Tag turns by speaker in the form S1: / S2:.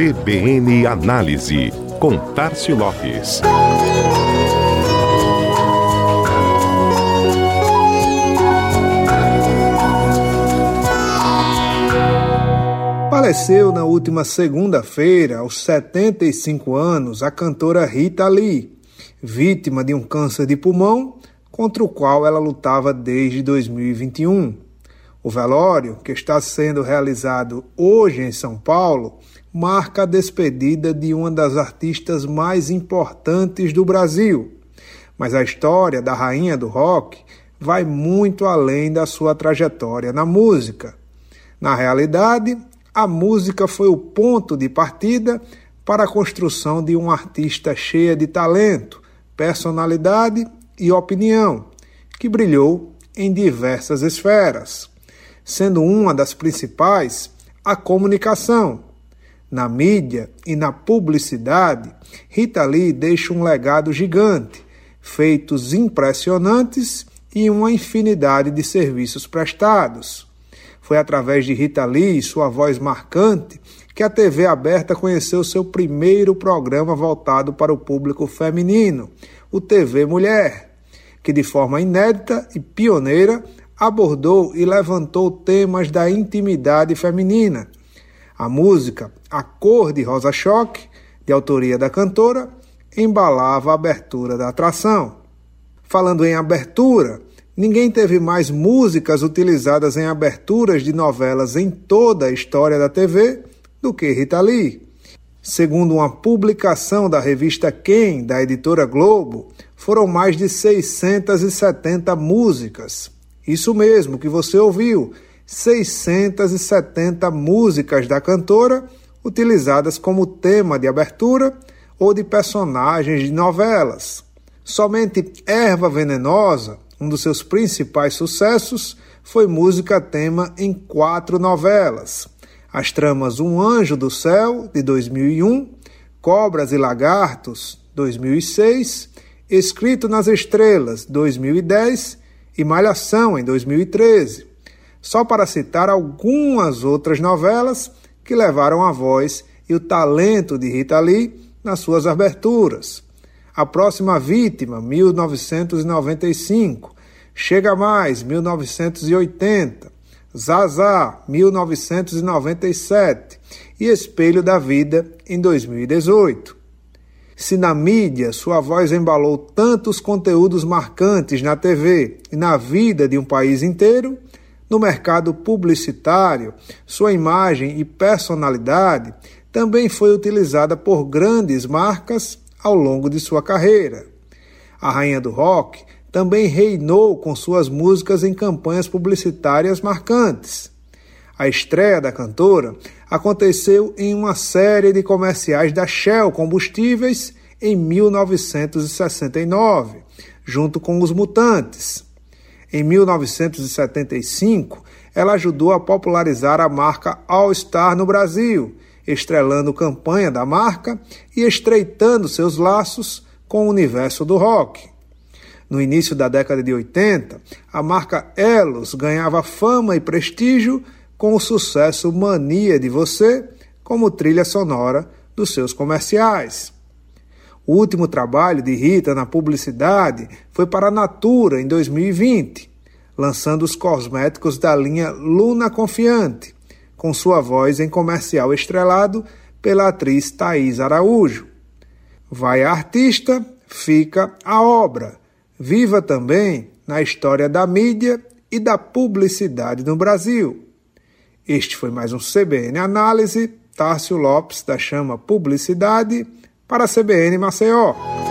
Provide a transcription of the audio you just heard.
S1: CBN Análise, com Tarcio Lopes.
S2: Faleceu na última segunda-feira, aos 75 anos, a cantora Rita Lee, vítima de um câncer de pulmão contra o qual ela lutava desde 2021. O velório, que está sendo realizado hoje em São Paulo, marca a despedida de uma das artistas mais importantes do Brasil. Mas a história da rainha do rock vai muito além da sua trajetória na música. Na realidade, a música foi o ponto de partida para a construção de uma artista cheia de talento, personalidade e opinião, que brilhou em diversas esferas, sendo uma das principais a comunicação. Na mídia e na publicidade, Rita Lee deixa um legado gigante, feitos impressionantes e uma infinidade de serviços prestados. Foi através de Rita Lee e sua voz marcante que a TV aberta conheceu seu primeiro programa voltado para o público feminino, o TV Mulher que de forma inédita e pioneira abordou e levantou temas da intimidade feminina. A música A Cor de Rosa Choque, de autoria da cantora, embalava a abertura da atração. Falando em abertura, ninguém teve mais músicas utilizadas em aberturas de novelas em toda a história da TV do que Rita Lee. Segundo uma publicação da revista Quem, da editora Globo, foram mais de 670 músicas. Isso mesmo que você ouviu, 670 músicas da cantora utilizadas como tema de abertura ou de personagens de novelas. Somente Erva Venenosa, um dos seus principais sucessos, foi música tema em quatro novelas. As tramas Um Anjo do Céu, de 2001, Cobras e Lagartos, 2006 Escrito nas Estrelas, 2010, e Malhação, em 2013, só para citar algumas outras novelas que levaram a voz e o talento de Rita Lee nas suas aberturas. A Próxima Vítima, 1995, Chega Mais, 1980, Zazá, 1997 e Espelho da Vida, em 2018. Se na mídia sua voz embalou tantos conteúdos marcantes na TV e na vida de um país inteiro, no mercado publicitário, sua imagem e personalidade também foi utilizada por grandes marcas ao longo de sua carreira. A rainha do rock também reinou com suas músicas em campanhas publicitárias marcantes. A estreia da cantora aconteceu em uma série de comerciais da Shell Combustíveis em 1969, junto com os Mutantes. Em 1975, ela ajudou a popularizar a marca All Star no Brasil, estrelando campanha da marca e estreitando seus laços com o universo do rock. No início da década de 80, a marca Elos ganhava fama e prestígio com o sucesso Mania de Você como trilha sonora dos seus comerciais. O último trabalho de Rita na publicidade foi para a Natura em 2020, lançando os cosméticos da linha Luna Confiante, com sua voz em comercial estrelado pela atriz Thaís Araújo. Vai a artista, fica a obra. Viva também na história da mídia e da publicidade no Brasil. Este foi mais um CBN Análise. Tárcio Lopes, da Chama Publicidade, para a CBN Maceió.